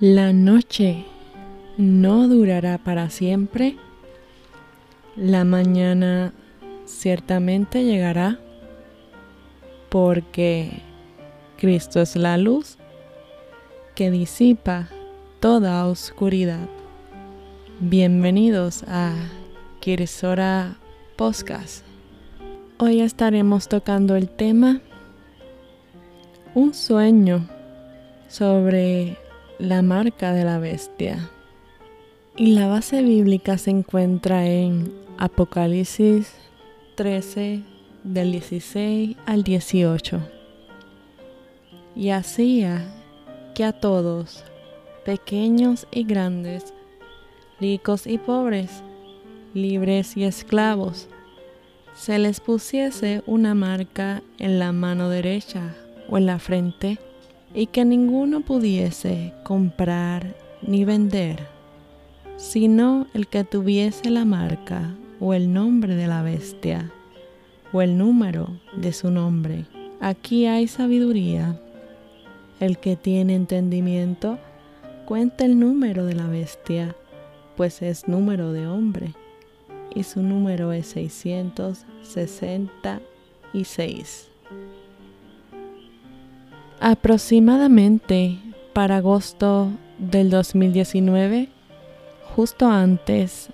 La noche no durará para siempre. La mañana ciertamente llegará porque Cristo es la luz que disipa toda oscuridad. Bienvenidos a Kirsora Podcast. Hoy estaremos tocando el tema Un sueño sobre la marca de la bestia. Y la base bíblica se encuentra en Apocalipsis 13 del 16 al 18. Y hacía que a todos, pequeños y grandes, ricos y pobres, libres y esclavos, se les pusiese una marca en la mano derecha o en la frente y que ninguno pudiese comprar ni vender, sino el que tuviese la marca o el nombre de la bestia o el número de su nombre. Aquí hay sabiduría. El que tiene entendimiento cuenta el número de la bestia, pues es número de hombre, y su número es 666. Aproximadamente para agosto del 2019, justo antes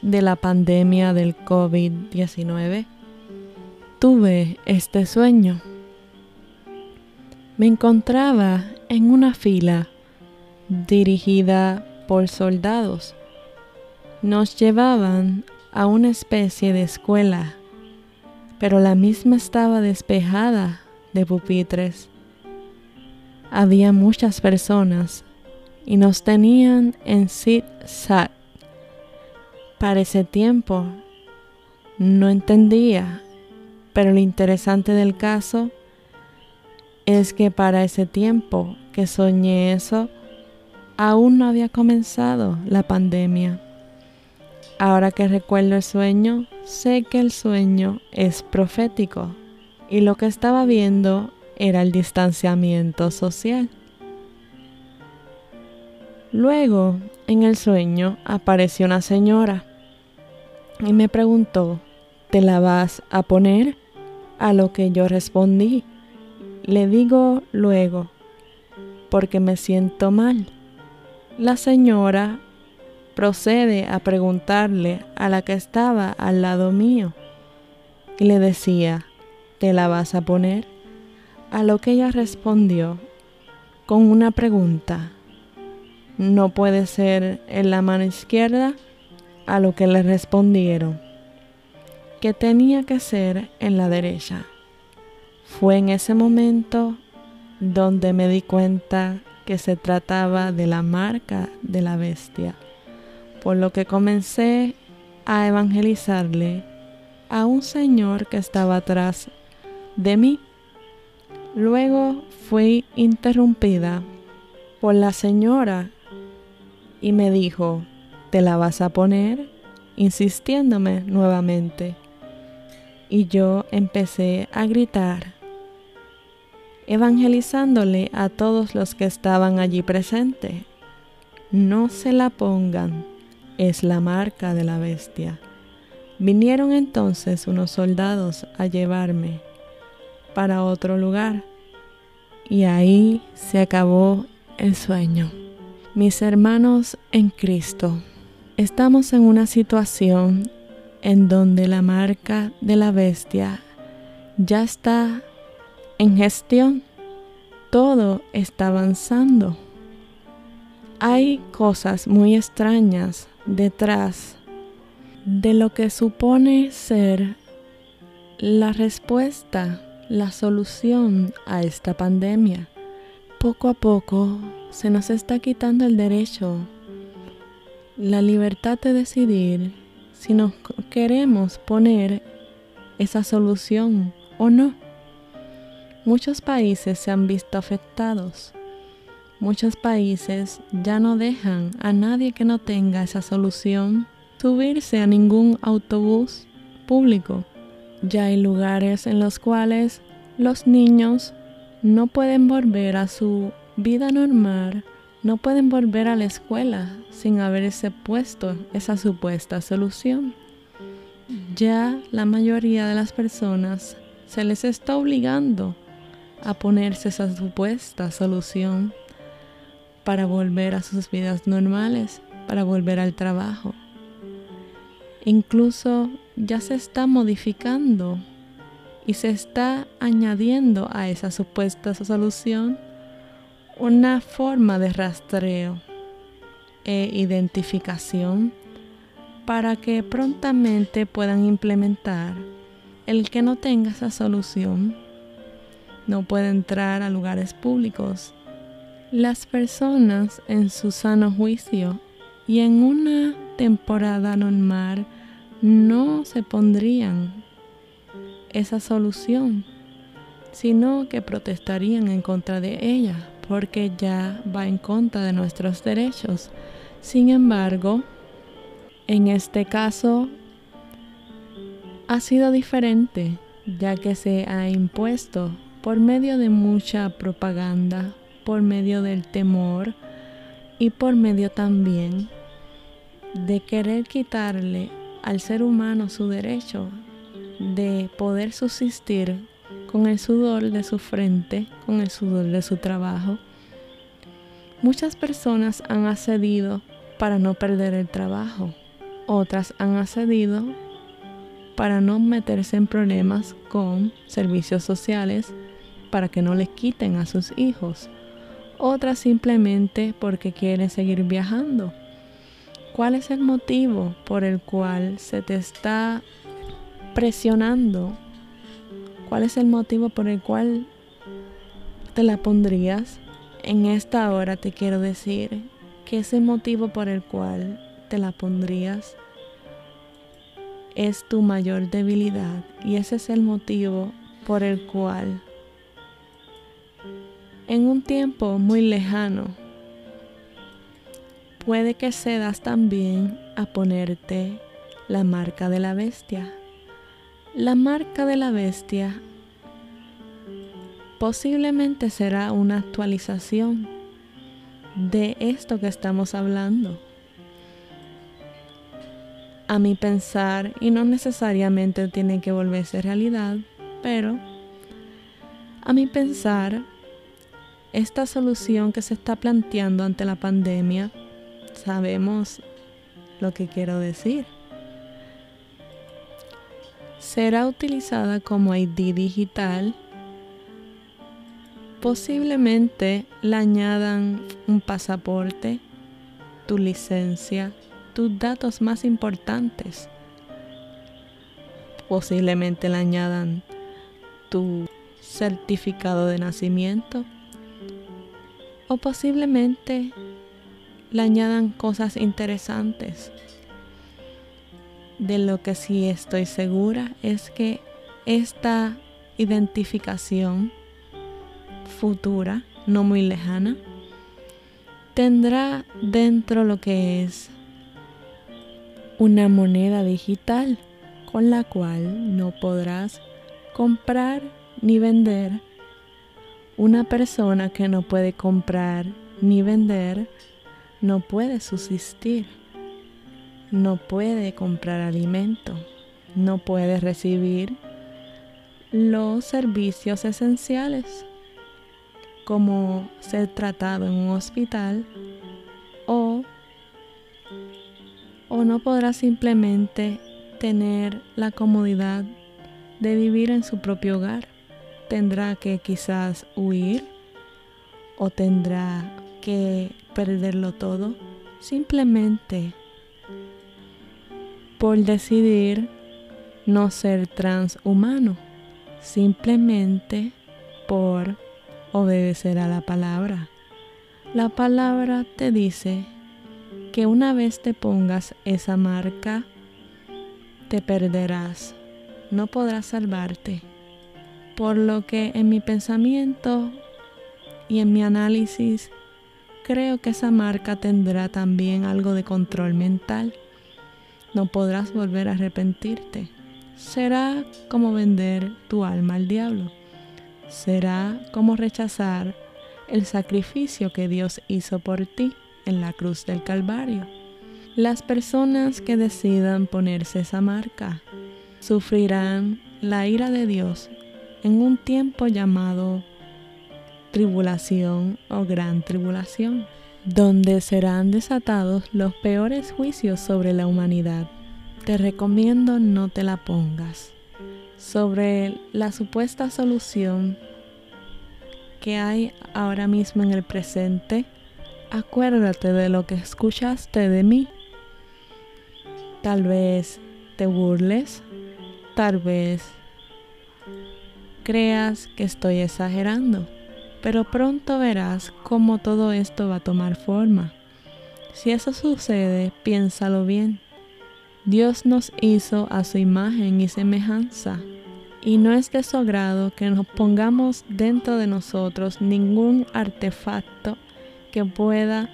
de la pandemia del COVID-19, tuve este sueño. Me encontraba en una fila dirigida por soldados. Nos llevaban a una especie de escuela, pero la misma estaba despejada de pupitres. Había muchas personas y nos tenían en sit-sat. Para ese tiempo no entendía, pero lo interesante del caso es que para ese tiempo que soñé eso, aún no había comenzado la pandemia. Ahora que recuerdo el sueño, sé que el sueño es profético y lo que estaba viendo era el distanciamiento social. Luego, en el sueño, apareció una señora y me preguntó, ¿te la vas a poner? A lo que yo respondí, le digo luego, porque me siento mal. La señora procede a preguntarle a la que estaba al lado mío y le decía, ¿te la vas a poner? A lo que ella respondió con una pregunta. ¿No puede ser en la mano izquierda? A lo que le respondieron que tenía que ser en la derecha. Fue en ese momento donde me di cuenta que se trataba de la marca de la bestia, por lo que comencé a evangelizarle a un señor que estaba atrás de mí. Luego fui interrumpida por la señora y me dijo, ¿te la vas a poner? insistiéndome nuevamente. Y yo empecé a gritar, evangelizándole a todos los que estaban allí presentes. No se la pongan, es la marca de la bestia. Vinieron entonces unos soldados a llevarme para otro lugar. Y ahí se acabó el sueño. Mis hermanos en Cristo, estamos en una situación en donde la marca de la bestia ya está en gestión. Todo está avanzando. Hay cosas muy extrañas detrás de lo que supone ser la respuesta la solución a esta pandemia. Poco a poco se nos está quitando el derecho, la libertad de decidir si nos queremos poner esa solución o no. Muchos países se han visto afectados. Muchos países ya no dejan a nadie que no tenga esa solución subirse a ningún autobús público ya hay lugares en los cuales los niños no pueden volver a su vida normal no pueden volver a la escuela sin haberse puesto esa supuesta solución. Ya la mayoría de las personas se les está obligando a ponerse esa supuesta solución para volver a sus vidas normales, para volver al trabajo. Incluso ya se está modificando y se está añadiendo a esa supuesta solución una forma de rastreo e identificación para que prontamente puedan implementar el que no tenga esa solución no puede entrar a lugares públicos. Las personas en su sano juicio y en una temporada normal no se pondrían esa solución, sino que protestarían en contra de ella, porque ya va en contra de nuestros derechos. Sin embargo, en este caso ha sido diferente, ya que se ha impuesto por medio de mucha propaganda, por medio del temor y por medio también de querer quitarle al ser humano su derecho de poder subsistir con el sudor de su frente, con el sudor de su trabajo. Muchas personas han accedido para no perder el trabajo. Otras han accedido para no meterse en problemas con servicios sociales para que no les quiten a sus hijos. Otras simplemente porque quieren seguir viajando. ¿Cuál es el motivo por el cual se te está presionando? ¿Cuál es el motivo por el cual te la pondrías? En esta hora te quiero decir que ese motivo por el cual te la pondrías es tu mayor debilidad y ese es el motivo por el cual en un tiempo muy lejano puede que cedas también a ponerte la marca de la bestia. La marca de la bestia posiblemente será una actualización de esto que estamos hablando. A mi pensar, y no necesariamente tiene que volverse realidad, pero a mi pensar, esta solución que se está planteando ante la pandemia, sabemos lo que quiero decir. Será utilizada como ID digital. Posiblemente le añadan un pasaporte, tu licencia, tus datos más importantes. Posiblemente le añadan tu certificado de nacimiento, o posiblemente le añadan cosas interesantes. De lo que sí estoy segura es que esta identificación futura, no muy lejana, tendrá dentro lo que es una moneda digital con la cual no podrás comprar ni vender una persona que no puede comprar ni vender no puede subsistir, no puede comprar alimento, no puede recibir los servicios esenciales como ser tratado en un hospital o, o no podrá simplemente tener la comodidad de vivir en su propio hogar. Tendrá que quizás huir o tendrá que perderlo todo simplemente por decidir no ser transhumano, simplemente por obedecer a la palabra. La palabra te dice que una vez te pongas esa marca, te perderás, no podrás salvarte por lo que en mi pensamiento y en mi análisis creo que esa marca tendrá también algo de control mental. No podrás volver a arrepentirte. Será como vender tu alma al diablo. Será como rechazar el sacrificio que Dios hizo por ti en la cruz del Calvario. Las personas que decidan ponerse esa marca sufrirán la ira de Dios en un tiempo llamado tribulación o gran tribulación, donde serán desatados los peores juicios sobre la humanidad. Te recomiendo no te la pongas. Sobre la supuesta solución que hay ahora mismo en el presente, acuérdate de lo que escuchaste de mí. Tal vez te burles, tal vez creas que estoy exagerando pero pronto verás cómo todo esto va a tomar forma. Si eso sucede, piénsalo bien. Dios nos hizo a su imagen y semejanza, y no es de su agrado que nos pongamos dentro de nosotros ningún artefacto que pueda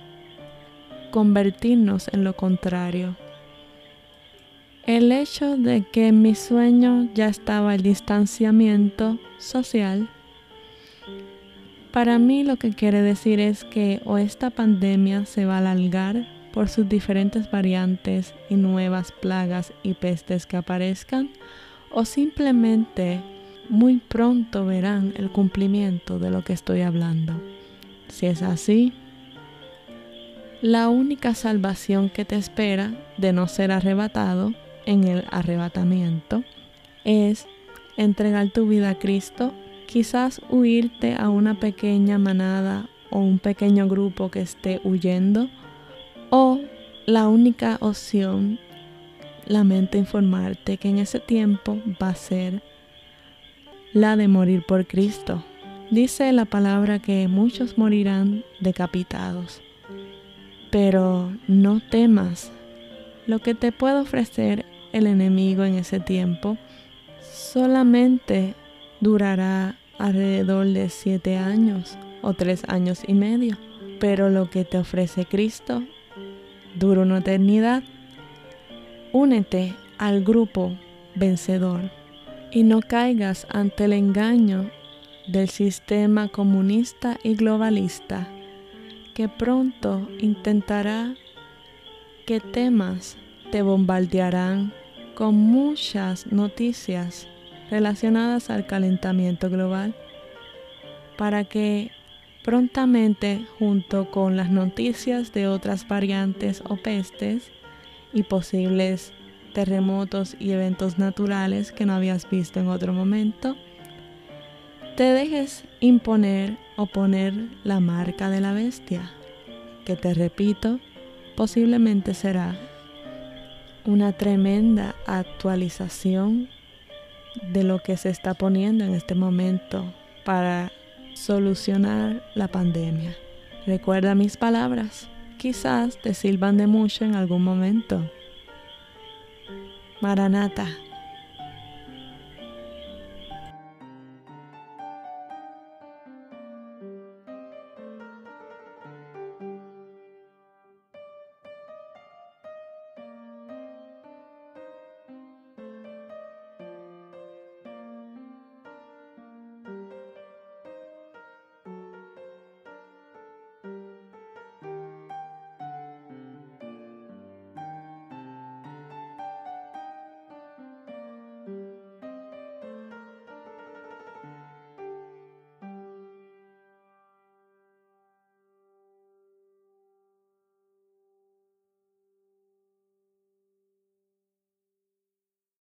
convertirnos en lo contrario. El hecho de que en mi sueño ya estaba el distanciamiento social para mí lo que quiere decir es que o esta pandemia se va a alargar por sus diferentes variantes y nuevas plagas y pestes que aparezcan, o simplemente muy pronto verán el cumplimiento de lo que estoy hablando. Si es así, la única salvación que te espera de no ser arrebatado en el arrebatamiento es entregar tu vida a Cristo Quizás huirte a una pequeña manada o un pequeño grupo que esté huyendo. O la única opción, lamento informarte que en ese tiempo va a ser la de morir por Cristo. Dice la palabra que muchos morirán decapitados. Pero no temas. Lo que te puede ofrecer el enemigo en ese tiempo solamente durará alrededor de siete años o tres años y medio, pero lo que te ofrece Cristo dura una eternidad. Únete al grupo vencedor y no caigas ante el engaño del sistema comunista y globalista que pronto intentará que temas te bombardearán con muchas noticias relacionadas al calentamiento global para que prontamente junto con las noticias de otras variantes o pestes y posibles terremotos y eventos naturales que no habías visto en otro momento, te dejes imponer o poner la marca de la bestia, que te repito, posiblemente será una tremenda actualización de lo que se está poniendo en este momento para solucionar la pandemia. Recuerda mis palabras, quizás te sirvan de mucho en algún momento. Maranata.